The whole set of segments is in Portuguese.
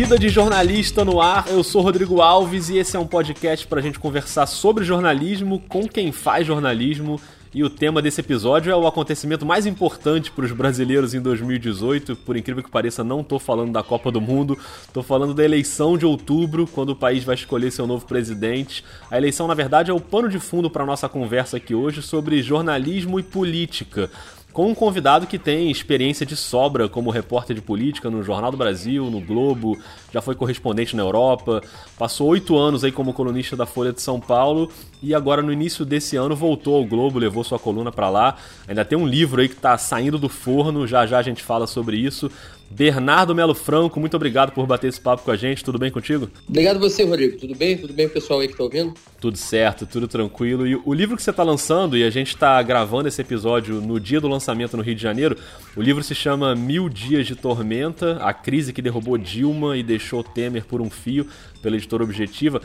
Vida de Jornalista no Ar, eu sou Rodrigo Alves e esse é um podcast para a gente conversar sobre jornalismo com quem faz jornalismo. E o tema desse episódio é o acontecimento mais importante para os brasileiros em 2018. Por incrível que pareça, não estou falando da Copa do Mundo, estou falando da eleição de outubro, quando o país vai escolher seu novo presidente. A eleição, na verdade, é o pano de fundo para a nossa conversa aqui hoje sobre jornalismo e política com um convidado que tem experiência de sobra como repórter de política no Jornal do Brasil, no Globo, já foi correspondente na Europa, passou oito anos aí como colunista da Folha de São Paulo e agora no início desse ano voltou ao Globo, levou sua coluna para lá. Ainda tem um livro aí que está saindo do forno, já já a gente fala sobre isso. Bernardo Melo Franco, muito obrigado por bater esse papo com a gente. Tudo bem contigo? Obrigado você, Rodrigo. Tudo bem? Tudo bem, pessoal aí que está ouvindo? Tudo certo, tudo tranquilo. E o livro que você está lançando, e a gente está gravando esse episódio no dia do lançamento no Rio de Janeiro, o livro se chama Mil Dias de Tormenta, a crise que derrubou Dilma e deixou Temer por um fio, pela editora Objetiva.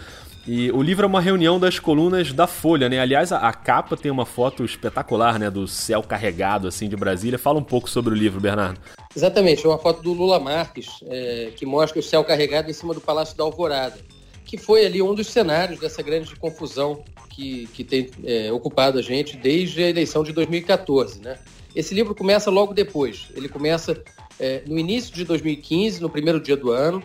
E o livro é uma reunião das colunas da Folha, né? Aliás, a, a, capa tem uma foto espetacular, né? Do céu carregado, assim, de Brasília. Fala um pouco sobre o livro, Bernardo. Exatamente, é uma foto do Lula Marques, é, que mostra o céu carregado em cima do Palácio da Alvorada, que foi ali um dos cenários dessa grande confusão que, que tem é, ocupado a gente desde a eleição de 2014, né? Esse livro começa logo depois. Ele começa é, no início de 2015, no primeiro dia do ano,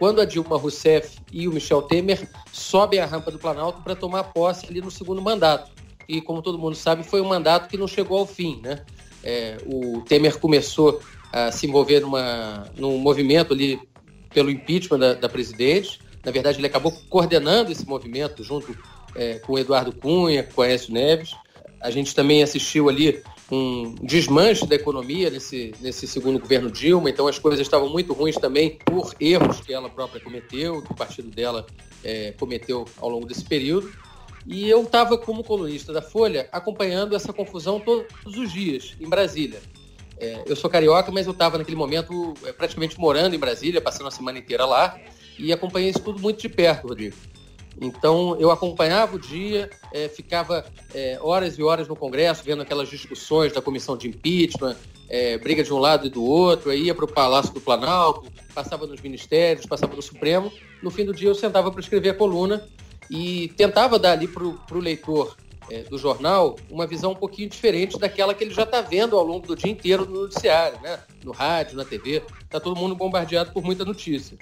quando a Dilma Rousseff e o Michel Temer sobem a rampa do Planalto para tomar posse ali no segundo mandato. E, como todo mundo sabe, foi um mandato que não chegou ao fim. Né? É, o Temer começou a se envolver numa, num movimento ali pelo impeachment da, da presidente. Na verdade, ele acabou coordenando esse movimento junto é, com Eduardo Cunha, com Aécio Neves. A gente também assistiu ali um desmanche da economia nesse, nesse segundo governo Dilma, então as coisas estavam muito ruins também por erros que ela própria cometeu, que o partido dela é, cometeu ao longo desse período. E eu estava, como colunista da Folha, acompanhando essa confusão todos os dias em Brasília. É, eu sou carioca, mas eu estava naquele momento é, praticamente morando em Brasília, passando a semana inteira lá, e acompanhei isso tudo muito de perto, Rodrigo. Então, eu acompanhava o dia, é, ficava é, horas e horas no Congresso, vendo aquelas discussões da comissão de impeachment, é, briga de um lado e do outro, aí ia para o Palácio do Planalto, passava nos ministérios, passava no Supremo. No fim do dia, eu sentava para escrever a coluna e tentava dar ali para o leitor do jornal uma visão um pouquinho diferente daquela que ele já está vendo ao longo do dia inteiro no noticiário, né? no rádio, na TV. Está todo mundo bombardeado por muita notícia.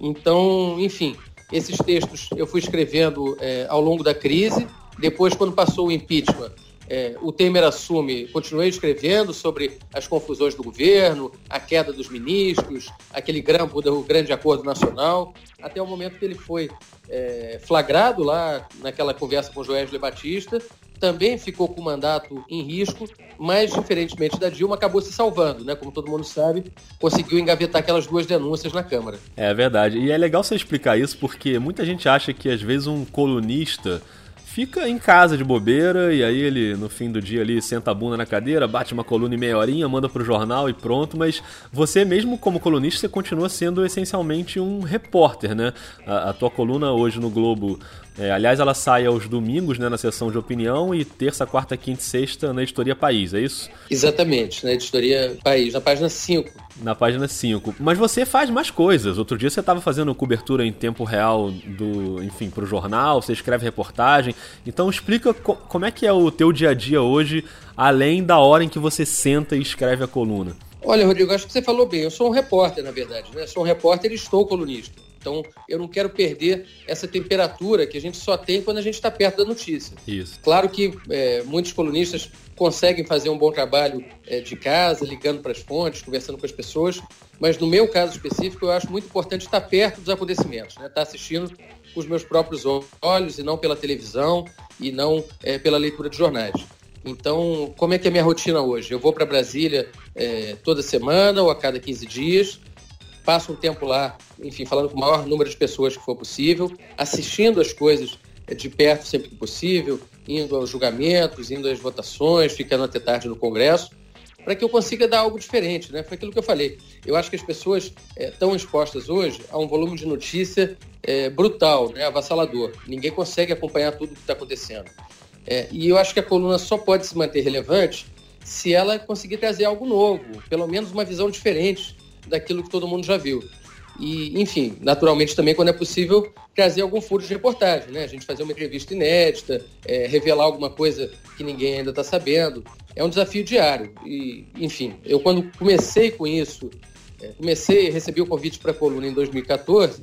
Então, enfim, esses textos eu fui escrevendo é, ao longo da crise. Depois, quando passou o impeachment, é, o Temer assume, continuei escrevendo sobre as confusões do governo, a queda dos ministros, aquele grampo do grande acordo nacional, até o momento que ele foi é, flagrado lá naquela conversa com Joesley Batista, também ficou com o mandato em risco, mas, diferentemente da Dilma, acabou se salvando, né? Como todo mundo sabe, conseguiu engavetar aquelas duas denúncias na Câmara. É verdade. E é legal você explicar isso, porque muita gente acha que, às vezes, um colunista fica em casa de bobeira e aí ele no fim do dia ali senta a bunda na cadeira, bate uma coluna em meia horinha, manda pro jornal e pronto, mas você mesmo como colunista você continua sendo essencialmente um repórter, né? A, a tua coluna hoje no Globo é, aliás, ela sai aos domingos né, na sessão de opinião e terça, quarta, quinta e sexta na editoria País, é isso? Exatamente, na editoria País, na página 5. Na página 5. Mas você faz mais coisas. Outro dia você estava fazendo cobertura em tempo real do, enfim, para o jornal, você escreve reportagem. Então explica co como é que é o teu dia a dia hoje, além da hora em que você senta e escreve a coluna. Olha, Rodrigo, acho que você falou bem. Eu sou um repórter, na verdade. Né? Sou um repórter e estou colunista. Então, eu não quero perder essa temperatura que a gente só tem quando a gente está perto da notícia. Isso. Claro que é, muitos colunistas conseguem fazer um bom trabalho é, de casa, ligando para as fontes, conversando com as pessoas, mas no meu caso específico, eu acho muito importante estar perto dos acontecimentos, né? estar assistindo com os meus próprios olhos e não pela televisão e não é, pela leitura de jornais. Então, como é que é a minha rotina hoje? Eu vou para Brasília é, toda semana ou a cada 15 dias, passo um tempo lá, enfim, falando com o maior número de pessoas que for possível, assistindo as coisas de perto sempre que possível, indo aos julgamentos, indo às votações, ficando até tarde no Congresso, para que eu consiga dar algo diferente, né? Foi aquilo que eu falei. Eu acho que as pessoas estão é, expostas hoje a um volume de notícia é, brutal, né? avassalador. Ninguém consegue acompanhar tudo o que está acontecendo. É, e eu acho que a coluna só pode se manter relevante se ela conseguir trazer algo novo, pelo menos uma visão diferente daquilo que todo mundo já viu. e, enfim, naturalmente também, quando é possível, trazer algum furo de reportagem, né? A gente fazer uma entrevista inédita, é, revelar alguma coisa que ninguém ainda está sabendo. É um desafio diário. E, enfim, eu quando comecei com isso, é, comecei, recebi o convite para a coluna em 2014,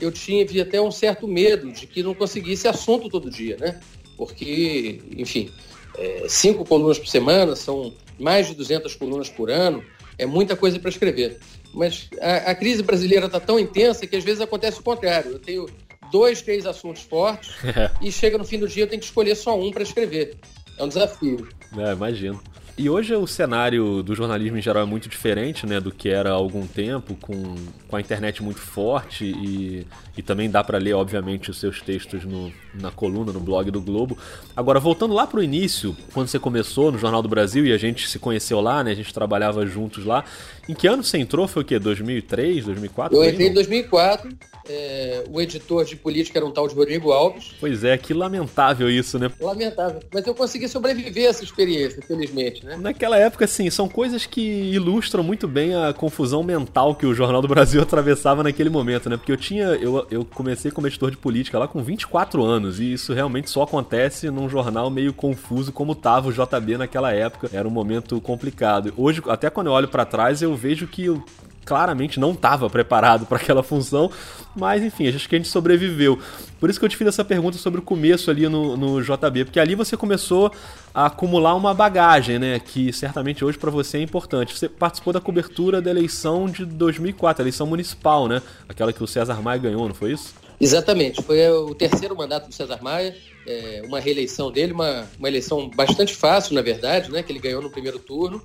eu tinha vi até um certo medo de que não conseguisse assunto todo dia, né? Porque, enfim, é, cinco colunas por semana, são mais de 200 colunas por ano, é muita coisa para escrever. Mas a, a crise brasileira está tão intensa que às vezes acontece o contrário. Eu tenho dois, três assuntos fortes e chega no fim do dia eu tenho que escolher só um para escrever. É um desafio. É, imagino. E hoje o cenário do jornalismo em geral é muito diferente né, do que era há algum tempo, com, com a internet muito forte e, e também dá para ler, obviamente, os seus textos no, na coluna, no blog do Globo. Agora, voltando lá para o início, quando você começou no Jornal do Brasil e a gente se conheceu lá, né, a gente trabalhava juntos lá, em que ano você entrou? Foi o quê? 2003, 2004? Eu entrei em 2004. É, o editor de política era um tal de Rodrigo Alves. Pois é, que lamentável isso, né? Lamentável. Mas eu consegui sobreviver a essa experiência, felizmente, né? Naquela época, sim, são coisas que ilustram muito bem a confusão mental que o Jornal do Brasil atravessava naquele momento, né? Porque eu tinha. Eu, eu comecei como editor de política lá com 24 anos, e isso realmente só acontece num jornal meio confuso como tava o JB naquela época. Era um momento complicado. Hoje, até quando eu olho para trás, eu vejo que eu claramente não estava preparado para aquela função, mas enfim, acho que a gente sobreviveu. Por isso que eu te fiz essa pergunta sobre o começo ali no, no JB, porque ali você começou a acumular uma bagagem, né, que certamente hoje para você é importante. Você participou da cobertura da eleição de 2004, a eleição municipal, né, aquela que o César Maia ganhou, não foi isso? Exatamente, foi o terceiro mandato do César Maia, é, uma reeleição dele, uma, uma eleição bastante fácil, na verdade, né, que ele ganhou no primeiro turno.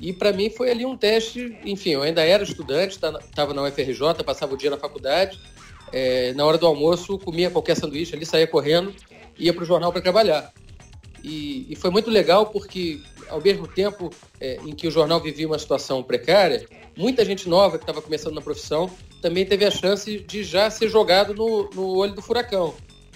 E para mim foi ali um teste, enfim, eu ainda era estudante, estava tá, na UFRJ, passava o dia na faculdade. É, na hora do almoço, comia qualquer sanduíche ali, saía correndo, ia para o jornal para trabalhar. E, e, foi muito legal porque, ao mesmo tempo é, em que o jornal vivia uma situação precária, muita gente nova que estava começando na profissão também teve a chance de já ser jogado no, no olho do furacão.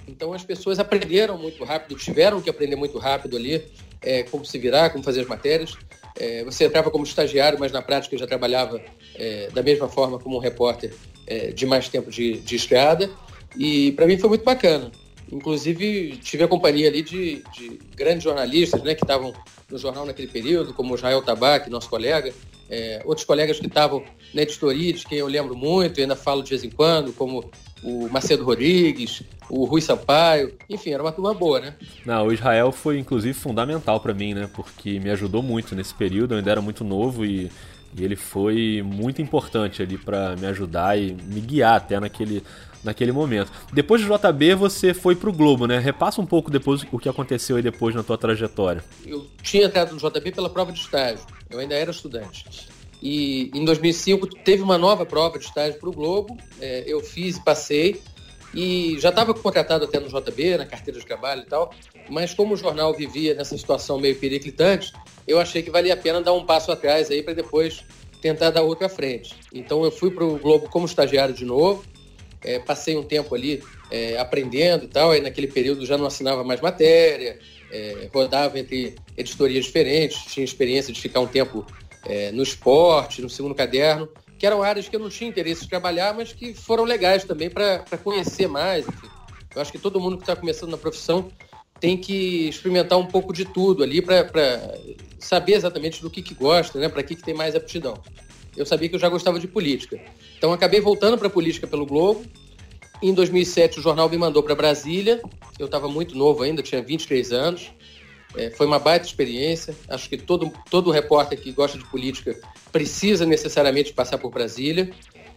Então as pessoas aprenderam muito rápido, tiveram que aprender muito rápido ali é, como se virar, como fazer as matérias. É, você entrava como estagiário, mas na prática já trabalhava é, da mesma forma como um repórter é, de mais tempo de, de estrada. E para mim foi muito bacana. Inclusive, tive a companhia ali de, de grandes jornalistas né, que estavam no jornal naquele período, como Israel Tabac, nosso colega, é, outros colegas que estavam na editoria, de quem eu lembro muito e ainda falo de vez em quando, como o Macedo Rodrigues, o Rui Sampaio, enfim, era uma turma boa, né? Não, o Israel foi inclusive fundamental para mim, né? Porque me ajudou muito nesse período, eu ainda era muito novo e, e ele foi muito importante ali para me ajudar e me guiar até naquele, naquele momento. Depois do JB, você foi pro Globo, né? Repassa um pouco depois o que aconteceu aí depois na tua trajetória. Eu tinha entrado no JB pela prova de estágio, eu ainda era estudante. E em 2005 teve uma nova prova de estágio para o Globo, é, eu fiz e passei. E já estava contratado até no JB, na carteira de trabalho e tal, mas como o jornal vivia nessa situação meio periclitante, eu achei que valia a pena dar um passo atrás aí para depois tentar dar outra frente. Então eu fui para o Globo como estagiário de novo, é, passei um tempo ali é, aprendendo e tal, aí naquele período já não assinava mais matéria, é, rodava entre editorias diferentes, tinha experiência de ficar um tempo é, no esporte, no segundo caderno, que eram áreas que eu não tinha interesse de trabalhar, mas que foram legais também para conhecer mais. Enfim. Eu acho que todo mundo que está começando na profissão tem que experimentar um pouco de tudo ali para saber exatamente do que, que gosta, né? para que, que tem mais aptidão. Eu sabia que eu já gostava de política. Então acabei voltando para a política pelo Globo. Em 2007 o jornal me mandou para Brasília. Eu estava muito novo ainda, tinha 23 anos. É, foi uma baita experiência. Acho que todo, todo repórter que gosta de política precisa necessariamente passar por Brasília.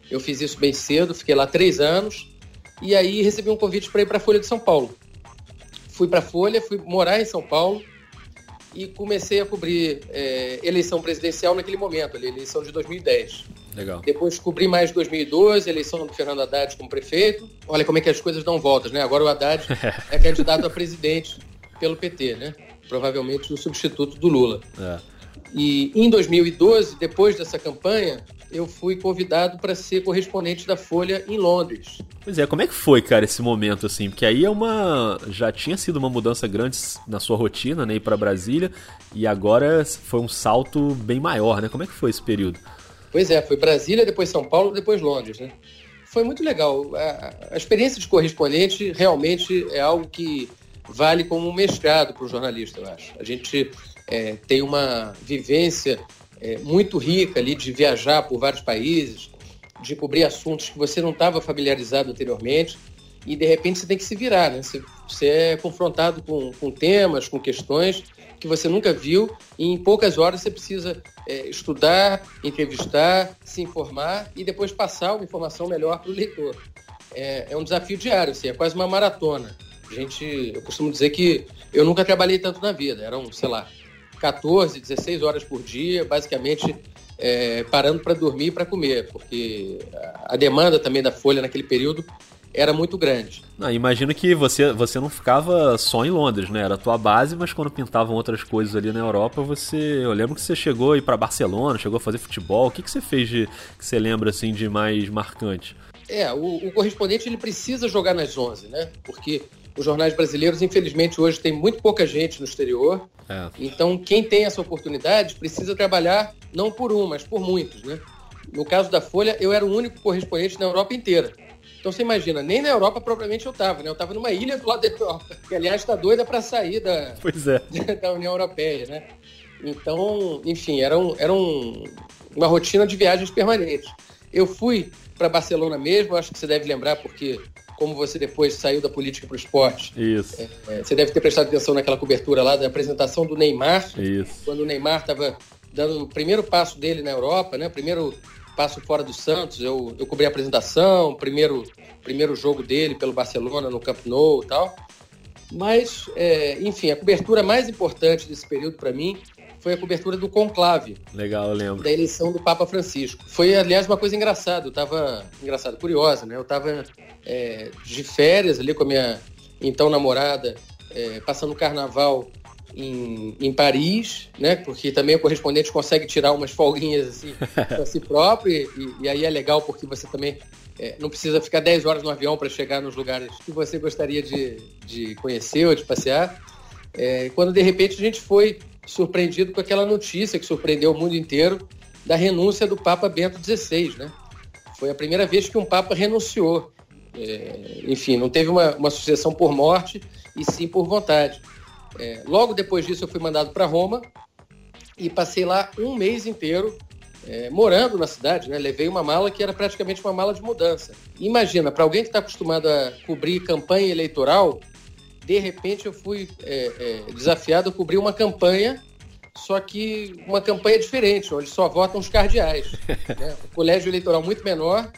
Eu fiz isso bem cedo, fiquei lá três anos. E aí recebi um convite para ir para a Folha de São Paulo. Fui para a Folha, fui morar em São Paulo e comecei a cobrir é, eleição presidencial naquele momento, ali, eleição de 2010. Legal. Depois cobri mais 2012, eleição do Fernando Haddad como prefeito. Olha como é que as coisas dão voltas, né? Agora o Haddad é candidato a presidente pelo PT, né? Provavelmente o substituto do Lula. É. E em 2012, depois dessa campanha, eu fui convidado para ser correspondente da Folha em Londres. Pois é, como é que foi, cara, esse momento assim? Porque aí é uma já tinha sido uma mudança grande na sua rotina, né, ir para Brasília, e agora foi um salto bem maior, né? Como é que foi esse período? Pois é, foi Brasília, depois São Paulo, depois Londres, né? Foi muito legal. A, a experiência de correspondente realmente é algo que vale como um mestrado para o jornalista, eu acho. A gente é, tem uma vivência é, muito rica ali de viajar por vários países, de cobrir assuntos que você não estava familiarizado anteriormente e de repente você tem que se virar, né? Você, você é confrontado com, com temas, com questões que você nunca viu e em poucas horas você precisa é, estudar, entrevistar, se informar e depois passar uma informação melhor para o leitor. É, é, um desafio diário, assim, é quase uma maratona. A gente, eu costumo dizer que eu nunca trabalhei tanto na vida, eram, sei lá, 14, 16 horas por dia, basicamente é, parando para dormir e para comer, porque a demanda também da Folha naquele período era muito grande. Não, imagino que você, você não ficava só em Londres, né? Era a tua base, mas quando pintavam outras coisas ali na Europa, você. Eu lembro que você chegou a ir para Barcelona, chegou a fazer futebol. O que, que você fez de que você lembra assim de mais marcante? É, o, o correspondente ele precisa jogar nas 11, né? Porque os jornais brasileiros, infelizmente, hoje tem muito pouca gente no exterior. É. Então, quem tem essa oportunidade precisa trabalhar não por um, mas por muitos, né? No caso da Folha, eu era o único correspondente na Europa inteira. Então você imagina, nem na Europa propriamente eu estava, né? Eu estava numa ilha do lado da Europa, que aliás está doida para sair da, é. da União Europeia, né? Então, enfim, era, um, era um, uma rotina de viagens permanentes. Eu fui para Barcelona mesmo, acho que você deve lembrar, porque como você depois saiu da política para o esporte, Isso. É, é, você deve ter prestado atenção naquela cobertura lá da apresentação do Neymar, Isso. quando o Neymar estava dando o primeiro passo dele na Europa, né? Primeiro passo fora do Santos, eu, eu cobri a apresentação, primeiro, primeiro jogo dele pelo Barcelona no Camp Nou e tal. Mas, é, enfim, a cobertura mais importante desse período para mim foi a cobertura do conclave. Legal, eu lembro. Da eleição do Papa Francisco. Foi, aliás, uma coisa engraçada. Eu estava engraçado, curiosa, né? Eu estava é, de férias ali com a minha então namorada, é, passando o carnaval em, em Paris, né? Porque também o correspondente consegue tirar umas folguinhas assim para si próprio e, e, aí é legal porque você também é, não precisa ficar 10 horas no avião para chegar nos lugares que você gostaria de, de conhecer ou de passear. É, quando de repente a gente foi surpreendido com aquela notícia que surpreendeu o mundo inteiro da renúncia do Papa Bento XVI, né? Foi a primeira vez que um Papa renunciou. É, enfim, não teve uma, uma sucessão por morte e sim por vontade. É, logo depois disso, eu fui mandado para Roma e passei lá um mês inteiro é, morando na cidade. Né? Levei uma mala que era praticamente uma mala de mudança. Imagina, para alguém que está acostumado a cobrir campanha eleitoral, de repente eu fui é, é, desafiado a cobrir uma campanha, só que uma campanha diferente, onde só votam os cardeais. Né? Colégio eleitoral muito menor,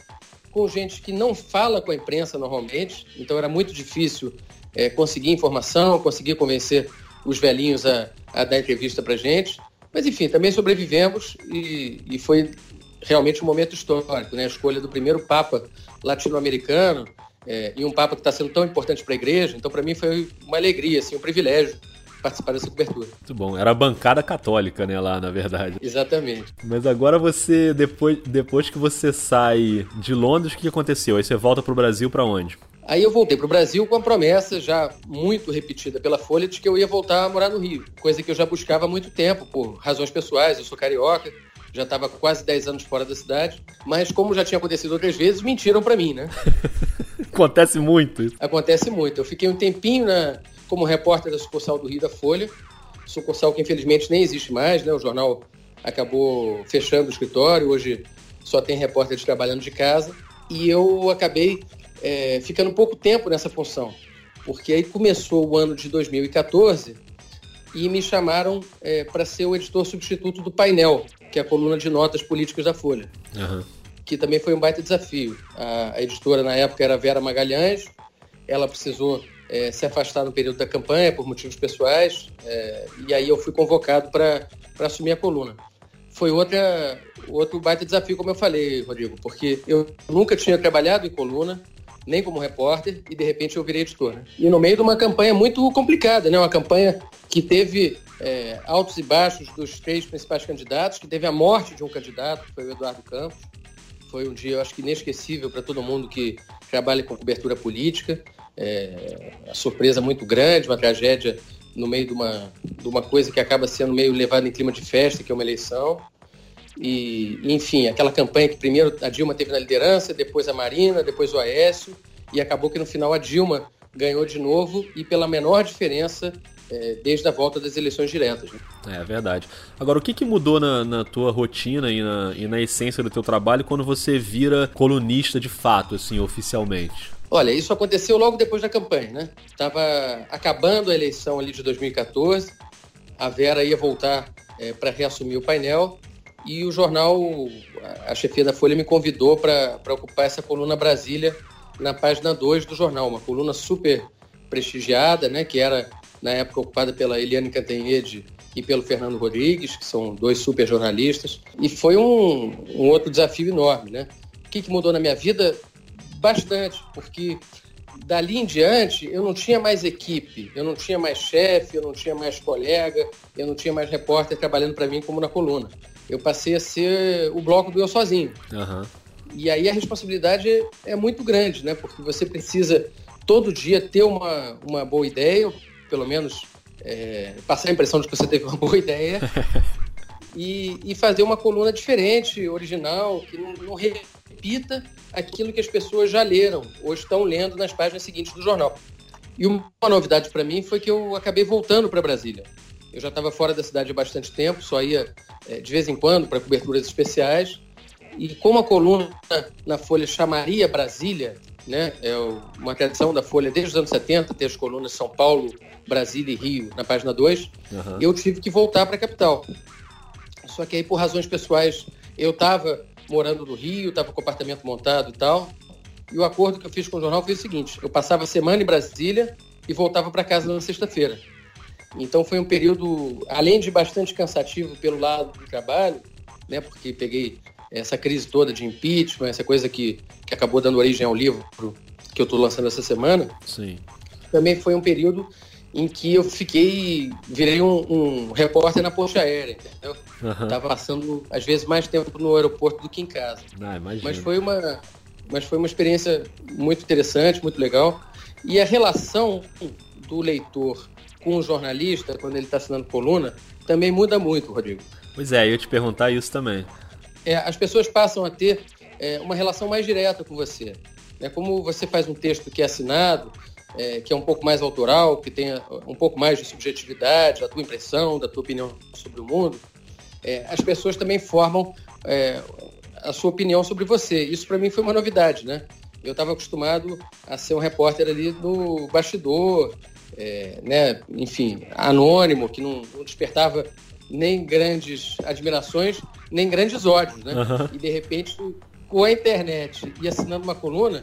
com gente que não fala com a imprensa normalmente, então era muito difícil é, conseguir informação, conseguir convencer os velhinhos a, a dar entrevista para gente. Mas, enfim, também sobrevivemos e, e foi realmente um momento histórico, né? A escolha do primeiro Papa latino-americano é, e um Papa que está sendo tão importante para a Igreja. Então, para mim, foi uma alegria, assim, um privilégio participar dessa cobertura. Muito bom. Era a bancada católica, né, lá, na verdade. Exatamente. Mas agora você, depois, depois que você sai de Londres, o que aconteceu? Aí você volta para o Brasil para onde? Aí eu voltei para o Brasil com a promessa já muito repetida pela Folha de que eu ia voltar a morar no Rio, coisa que eu já buscava há muito tempo, por razões pessoais. Eu sou carioca, já estava quase 10 anos fora da cidade, mas como já tinha acontecido outras vezes, mentiram para mim, né? Acontece muito isso. Acontece muito. Eu fiquei um tempinho na, como repórter da sucursal do Rio da Folha, sucursal que infelizmente nem existe mais, né? O jornal acabou fechando o escritório, hoje só tem repórteres trabalhando de casa, e eu acabei é, ficando pouco tempo nessa função, porque aí começou o ano de 2014 e me chamaram é, para ser o editor substituto do Painel, que é a coluna de notas políticas da Folha, uhum. Que também foi um baita desafio. A, a, editora na época era Vera Magalhães, ela precisou é, se afastar no período da campanha por motivos pessoais, é, e aí eu fui convocado para assumir a coluna foi outra, outro baita desafio, como eu falei, Rodrigo, porque eu nunca tinha trabalhado em coluna, nem como repórter, e de repente eu virei editor. Né? E no meio de uma campanha muito complicada, né? uma campanha que teve é, altos e baixos dos três principais candidatos, que teve a morte de um candidato, que foi o Eduardo Campos. Foi um dia, eu acho que inesquecível para todo mundo que trabalha com cobertura política. É, a surpresa muito grande, uma tragédia no meio de uma, de uma coisa que acaba sendo meio levada em clima de festa, que é uma eleição. E, enfim, aquela campanha que primeiro a Dilma teve na liderança, depois a Marina, depois o Aécio, e acabou que no final a Dilma ganhou de novo e pela menor diferença é, desde a volta das eleições diretas. Né? É verdade. Agora, o que, que mudou na, na tua rotina e na, e na essência do teu trabalho quando você vira colunista de fato, assim, oficialmente? Olha, isso aconteceu logo depois da campanha, né? Estava acabando a eleição ali de 2014, a Vera ia voltar é, para reassumir o painel e o jornal, a chefia da Folha me convidou para ocupar essa coluna Brasília na página 2 do jornal, uma coluna super prestigiada, né, que era na época ocupada pela Eliane Cantanhede e pelo Fernando Rodrigues, que são dois super jornalistas, e foi um, um outro desafio enorme, né? O que, que mudou na minha vida? Bastante, porque dali em diante eu não tinha mais equipe, eu não tinha mais chefe, eu não tinha mais colega, eu não tinha mais repórter trabalhando para mim como na coluna. Eu passei a ser o bloco do eu sozinho. Uhum. E aí a responsabilidade é muito grande, né? Porque você precisa todo dia ter uma, uma boa ideia, pelo menos é, passar a impressão de que você teve uma boa ideia, e, e, fazer uma coluna diferente, original, que não, não repita aquilo que as pessoas já leram ou estão lendo nas páginas seguintes do jornal. E uma novidade para mim foi que eu acabei voltando para Brasília. Eu já estava fora da cidade há bastante tempo, só ia é, de vez em quando para coberturas especiais. E como a coluna na Folha chamaria Brasília, né, é uma tradição da Folha desde os anos 70, ter as colunas São Paulo, Brasília e Rio na página 2, uhum. eu tive que voltar para a capital. Só que aí, por razões pessoais, eu estava morando no Rio, estava com o apartamento montado e tal. E o acordo que eu fiz com o jornal foi o seguinte: eu passava a semana em Brasília e voltava para casa na sexta-feira. Então foi um período, além de bastante cansativo pelo lado do trabalho, né, porque peguei essa crise toda de impeachment, essa coisa que, que acabou dando origem ao livro que eu estou lançando essa semana. Sim. Também foi um período em que eu fiquei, virei um, um repórter na ponte aérea, entendeu? Uhum. Tava passando, às vezes, mais tempo no aeroporto do que em casa. Ah, mas foi uma mas foi uma experiência muito interessante, muito legal. E a relação do leitor com o jornalista, quando ele está assinando coluna, também muda muito, Rodrigo. Pois é, eu te perguntar isso também. É, as pessoas passam a ter é, uma relação mais direta com você. É como você faz um texto que é assinado, é, que é um pouco mais autoral, que tem um pouco mais de subjetividade, da tua impressão, da tua opinião sobre o mundo, é, as pessoas também formam é, a sua opinião sobre você. Isso para mim foi uma novidade, né? Eu estava acostumado a ser um repórter ali no bastidor, é, né? enfim, anônimo, que não, não, despertava nem grandes admirações, nem grandes ódios, né? Uhum. E de repente, com a internet e assinando uma coluna,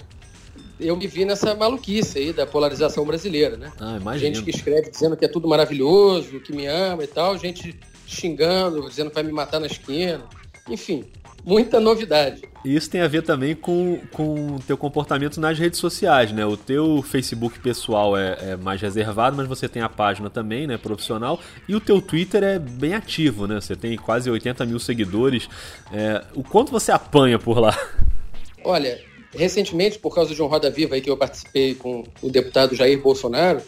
eu me vi nessa maluquice aí da polarização brasileira, né? Ah, gente que escreve dizendo que é tudo maravilhoso, que me ama e tal, gente xingando, dizendo que vai me matar na esquina. Enfim, muita novidade. E isso tem a ver também com o teu comportamento nas redes sociais, né? O teu Facebook pessoal é, é, mais reservado, mas você tem a página também, né? Profissional. E o teu Twitter é bem ativo, né? Você tem quase 80 mil seguidores. É, o quanto você apanha por lá? Olha, Recentemente, por causa de um Roda Viva aí que eu participei com o deputado Jair Bolsonaro.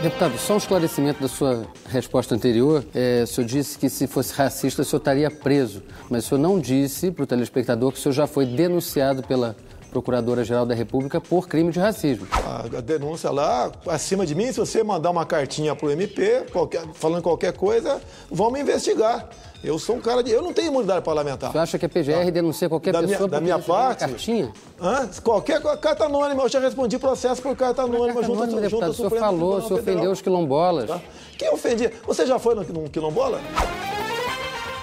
Deputado, só um esclarecimento da sua resposta anterior. É, o senhor disse que se fosse racista o senhor estaria preso, mas o senhor não disse para o telespectador que o senhor já foi denunciado pela Procuradora-Geral da República por crime de racismo. A, denúncia lá, acima de mim, se você mandar uma cartinha para o MP, qualquer, falando qualquer coisa, vão me investigar. Eu sou um cara de. Eu não tenho imunidade parlamentar. Você acha que a PGR tá? denuncia qualquer da pessoa minha, da minha parte? Cartinha? Hã? Qualquer carta anônima. Eu já respondi processo por carta anônima carta junto, anônima, junto deputado, O senhor falou, o senhor ofendeu os quilombolas. Tá? Quem ofendia? Você já foi no quilombola?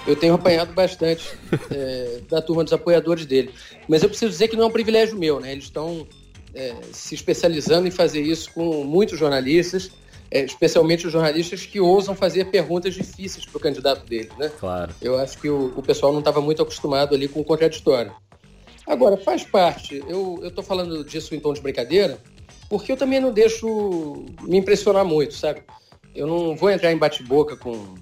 Eu tenho apanhado bastante é, da turma dos apoiadores dele. Mas eu preciso dizer que não é um privilégio meu, né? Eles estão é, se especializando em fazer isso com muitos jornalistas é, especialmente os jornalistas que ousam fazer perguntas difíceis para o candidato dele, né? Claro. Eu acho que o, o pessoal não estava muito acostumado ali com o contraditório. Agora, faz parte, eu estou falando disso em tom de brincadeira, porque eu também não deixo me impressionar muito, sabe? Eu não vou entrar em bate-boca com,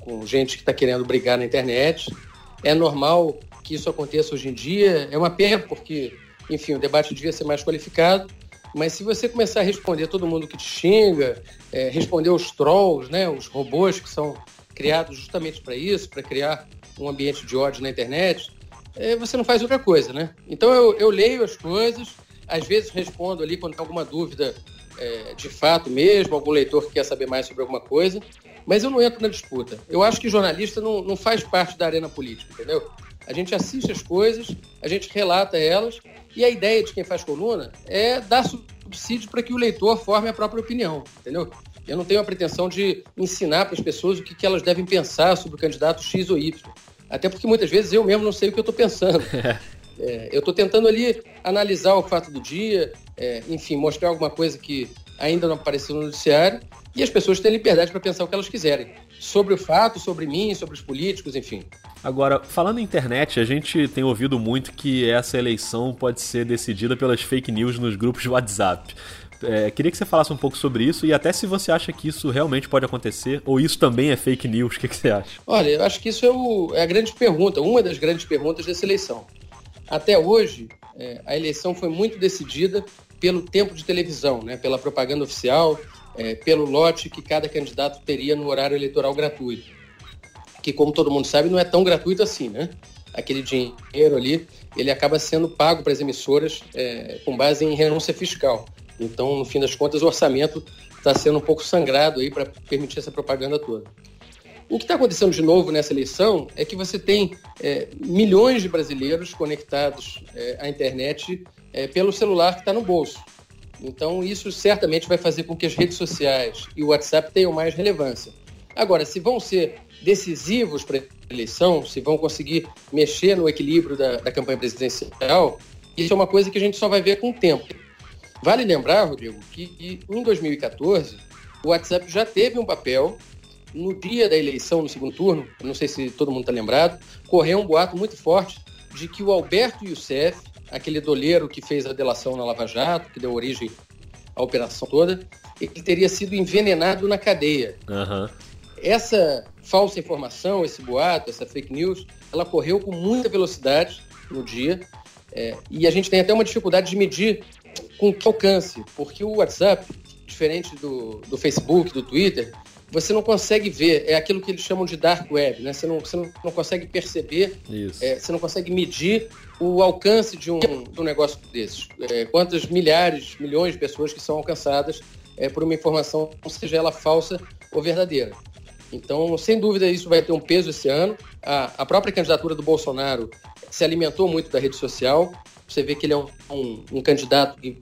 com gente que está querendo brigar na internet. É normal que isso aconteça hoje em dia. É uma pena, porque, enfim, o debate devia ser mais qualificado. Mas se você começar a responder todo mundo que te xinga, é, responder os trolls, né, os robôs que são criados justamente para isso, para criar um ambiente de ódio na internet, é, você não faz outra coisa, né? Então eu, eu leio as coisas, às vezes respondo ali quando tem alguma dúvida é, de fato mesmo, algum leitor que quer saber mais sobre alguma coisa, mas eu não entro na disputa. Eu acho que jornalista não, não faz parte da arena política, entendeu? A gente assiste as coisas, a gente relata elas, e a ideia de quem faz coluna é dar subsídio para que o leitor forme a própria opinião, entendeu? Eu não tenho a pretensão de ensinar para as pessoas o que, que elas devem pensar sobre o candidato X ou Y. Até porque muitas vezes eu mesmo não sei o que eu estou pensando. É, eu estou tentando ali analisar o fato do dia, é, enfim, mostrar alguma coisa que ainda não apareceu no noticiário e as pessoas têm liberdade para pensar o que elas quiserem. Sobre o fato, sobre mim, sobre os políticos, enfim. Agora, falando em internet, a gente tem ouvido muito que essa eleição pode ser decidida pelas fake news nos grupos de WhatsApp. É, queria que você falasse um pouco sobre isso e até se você acha que isso realmente pode acontecer ou isso também é fake news. O que, que você acha? Olha, eu acho que isso é, o, é a grande pergunta, uma das grandes perguntas dessa eleição. Até hoje, é, a eleição foi muito decidida pelo tempo de televisão, né, pela propaganda oficial, é, pelo lote que cada candidato teria no horário eleitoral gratuito. Que, como todo mundo sabe, não é tão gratuito assim, né? Aquele dinheiro ali, ele acaba sendo pago para as emissoras é, com base em renúncia fiscal. Então, no fim das contas, o orçamento está sendo um pouco sangrado aí para permitir essa propaganda toda. O que está acontecendo de novo nessa eleição é que você tem é, milhões de brasileiros conectados é, à internet é, pelo celular que está no bolso. Então, isso certamente vai fazer com que as redes sociais e o WhatsApp tenham mais relevância. Agora, se vão ser decisivos para a eleição, se vão conseguir mexer no equilíbrio da, da campanha presidencial, isso é uma coisa que a gente só vai ver com o tempo. Vale lembrar, Rodrigo, que em 2014 o WhatsApp já teve um papel no dia da eleição, no segundo turno, não sei se todo mundo está lembrado, correu um boato muito forte de que o Alberto Youssef, aquele doleiro que fez a delação na Lava Jato, que deu origem à operação toda, ele teria sido envenenado na cadeia. Uhum. Essa falsa informação, esse boato, essa fake news, ela correu com muita velocidade no dia é, e a gente tem até uma dificuldade de medir com que alcance, porque o WhatsApp, diferente do, do Facebook, do Twitter, você não consegue ver, é aquilo que eles chamam de dark web, né? Você não, você não consegue perceber, é, você não consegue medir o alcance de um, de um negócio desses. É, quantas milhares, milhões de pessoas que são alcançadas é, por uma informação, seja ela falsa ou verdadeira. Então, sem dúvida, isso vai ter um peso esse ano. A, a própria candidatura do Bolsonaro se alimentou muito da rede social. Você vê que ele é um, um, um candidato que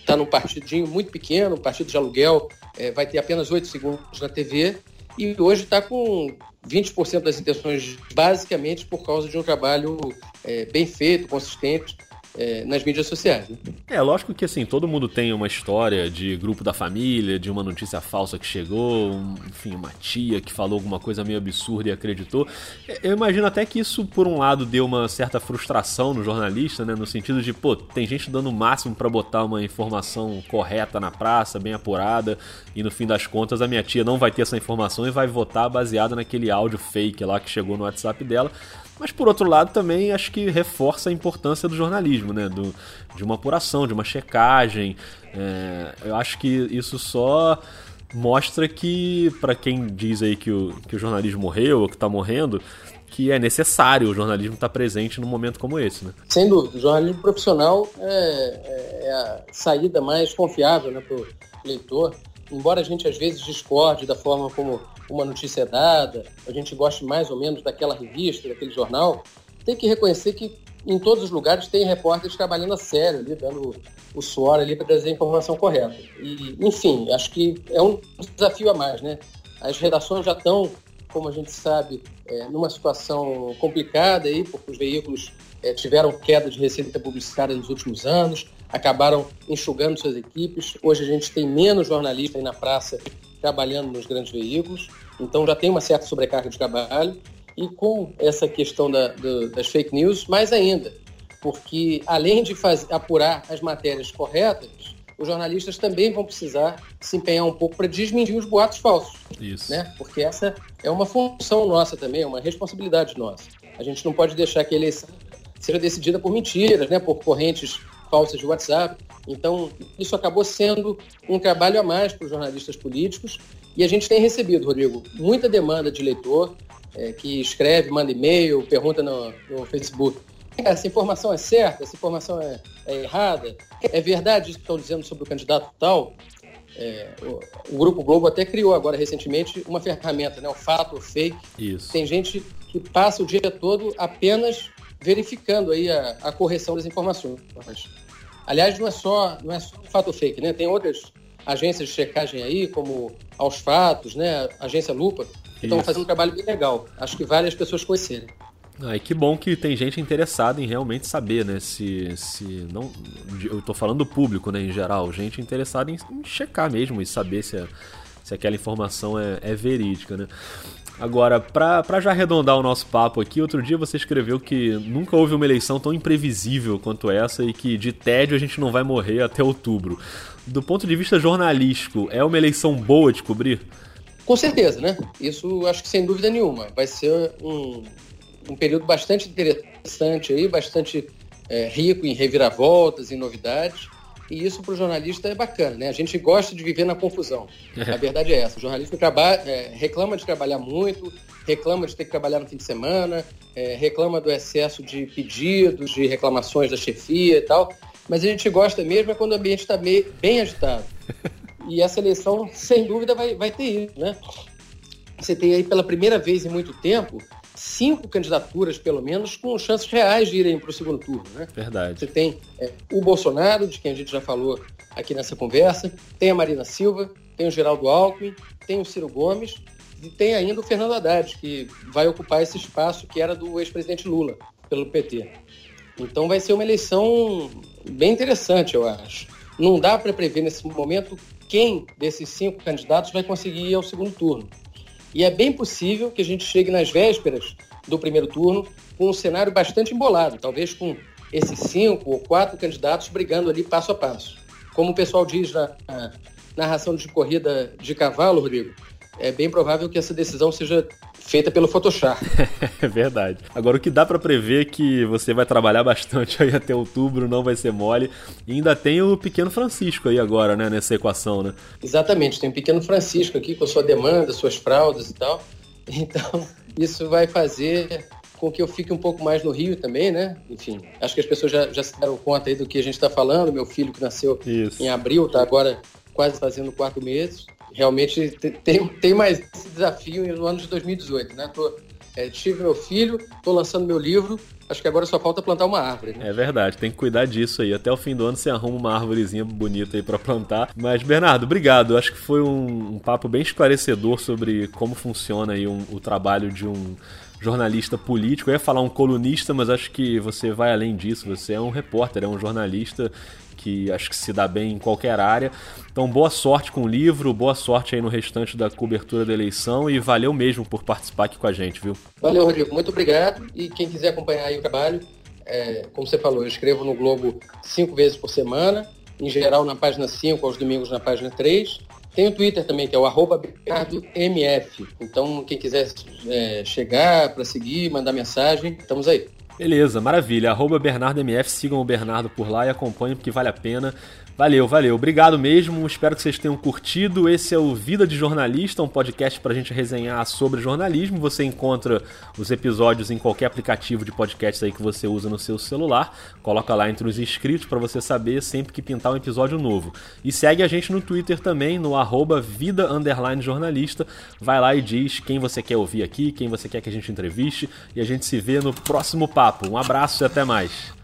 está num partidinho muito pequeno, um partido de aluguel, é, vai ter apenas 8 segundos na TV e hoje está com 20% das intenções basicamente por causa de um trabalho é, bem feito, consistente, é, nas mídias sociais. Né? É, lógico que assim, todo mundo tem uma história de grupo da família, de uma notícia falsa que chegou, um, enfim, uma tia que falou alguma coisa meio absurda e acreditou. É, eu imagino até que isso, por um lado, deu uma certa frustração no jornalista, né? No sentido de, pô, tem gente dando o máximo para botar uma informação correta na praça, bem apurada, e no fim das contas a minha tia não vai ter essa informação e vai votar baseada naquele áudio fake lá que chegou no WhatsApp dela. Mas por outro lado também acho que reforça a importância do jornalismo, né? Do, de uma apuração, de uma checagem. É, eu acho que isso só mostra que, para quem diz aí que o, que o jornalismo morreu ou que está morrendo, que é necessário o jornalismo estar tá presente num momento como esse, né? Sem dúvida. O jornalismo profissional é, é, é a saída mais confiável né, para o leitor. Embora a gente às vezes discorde da forma como uma notícia é dada, a gente goste mais ou menos daquela revista, daquele jornal, tem que reconhecer que em todos os lugares tem repórteres trabalhando a sério ali, dando o suor ali para trazer a informação correta. E, enfim, acho que é um desafio a mais, né? As redações já estão, como a gente sabe, é, numa situação complicada aí, porque os veículos é, tiveram queda de receita publicitária nos últimos anos, acabaram enxugando suas equipes. Hoje a gente tem menos jornalistas aí na praça trabalhando nos grandes veículos, então já tem uma certa sobrecarga de trabalho. E com essa questão da, do, das fake news, mais ainda, porque além de fazer, apurar as matérias corretas, os jornalistas também vão precisar se empenhar um pouco para desmentir os boatos falsos. Isso. Né? Porque essa é uma função nossa também, é uma responsabilidade nossa. A gente não pode deixar que a eleição seja decidida por mentiras, né? por correntes falsas de WhatsApp. Então, isso acabou sendo um trabalho a mais para os jornalistas políticos. E a gente tem recebido, Rodrigo, muita demanda de leitor é, que escreve, manda e-mail, pergunta no, no Facebook. Essa informação é certa? Essa informação é, é errada? É verdade isso que estão dizendo sobre o candidato tal? É, o, o, Grupo Globo até criou agora recentemente uma ferramenta, né, o fato, o fake. Isso. Tem gente que passa o dia todo apenas verificando aí a, a correção das informações. Aliás, não é só não é só fato fake, né? Tem outras agências de checagem aí, como Aos Fatos, né? Agência Lupa, que estão fazendo um trabalho bem legal. Acho que vale as pessoas conhecerem. Ah, e que bom que tem gente interessada em realmente saber, né? Se, se não, eu estou falando do público, né, em geral, gente interessada em, em checar mesmo e saber se, a, se aquela informação é, é verídica, né? Agora, para já arredondar o nosso papo aqui, outro dia você escreveu que nunca houve uma eleição tão imprevisível quanto essa e que de tédio a gente não vai morrer até outubro. Do ponto de vista jornalístico, é uma eleição boa de cobrir? Com certeza, né? Isso acho que sem dúvida nenhuma. Vai ser um, um período bastante interessante aí, bastante é, rico em reviravoltas, em novidades. E isso para o jornalista é bacana, né? A gente gosta de viver na confusão. A verdade é essa. O jornalista trabalha, é, reclama de trabalhar muito, reclama de ter que trabalhar no fim de semana, é, reclama do excesso de pedidos, de reclamações da chefia e tal. Mas a gente gosta mesmo é quando o ambiente está bem agitado. E essa eleição, sem dúvida, vai, vai ter isso, né? Você tem aí pela primeira vez em muito tempo cinco candidaturas, pelo menos, com chances reais de irem para o segundo turno. Né? Verdade. Você tem é, o Bolsonaro, de quem a gente já falou aqui nessa conversa, tem a Marina Silva, tem o Geraldo Alckmin, tem o Ciro Gomes e tem ainda o Fernando Haddad, que vai ocupar esse espaço que era do ex-presidente Lula, pelo PT. Então vai ser uma eleição bem interessante, eu acho. Não dá para prever nesse momento quem desses cinco candidatos vai conseguir ir ao segundo turno. E é bem possível que a gente chegue nas vésperas do primeiro turno com um cenário bastante embolado, talvez com esses cinco ou quatro candidatos brigando ali passo a passo. Como o pessoal diz na, na narração de corrida de cavalo, Rodrigo, é bem provável que essa decisão seja feita pelo Photoshop. é verdade. Agora, o que dá para prever é que você vai trabalhar bastante aí até outubro, não vai ser mole. E ainda tem o pequeno Francisco aí agora, né, nessa equação, né? Exatamente, tem o pequeno Francisco aqui com sua demanda, suas fraldas e tal. Então, isso vai fazer com que eu fique um pouco mais no Rio também, né? Enfim, acho que as pessoas já, já se deram conta aí do que a gente está falando. Meu filho que nasceu isso. em abril, está agora quase fazendo quatro meses realmente tem, tem mais esse desafio no ano de 2018, né? Tô, é, tive meu filho, estou lançando meu livro, acho que agora só falta plantar uma árvore. Né? É verdade, tem que cuidar disso aí. Até o fim do ano você arruma uma árvorezinha bonita aí para plantar. Mas, Bernardo, obrigado. Acho que foi um, um papo bem esclarecedor sobre como funciona aí um, o trabalho de um jornalista político. Eu ia falar um colunista, mas acho que você vai além disso. Você é um repórter, é um jornalista que acho que se dá bem em qualquer área. Então, boa sorte com o livro, boa sorte aí no restante da cobertura da eleição e valeu mesmo por participar aqui com a gente, viu? Valeu, Rodrigo. Muito obrigado. E quem quiser acompanhar aí o trabalho, é, como você falou, eu escrevo no Globo cinco vezes por semana, em geral na página 5, aos domingos na página 3. Tem o Twitter também, que é o arroba. Então, quem quiser é, chegar para seguir, mandar mensagem, estamos aí. Beleza, maravilha. Arroba BernardoMF, sigam o Bernardo por lá e acompanhem porque vale a pena. Valeu, valeu. Obrigado mesmo. Espero que vocês tenham curtido. Esse é o Vida de Jornalista, um podcast para a gente resenhar sobre jornalismo. Você encontra os episódios em qualquer aplicativo de podcast aí que você usa no seu celular. Coloca lá entre os inscritos para você saber sempre que pintar um episódio novo. E segue a gente no Twitter também, no arroba Vida Jornalista. Vai lá e diz quem você quer ouvir aqui, quem você quer que a gente entreviste. E a gente se vê no próximo papo. Um abraço e até mais.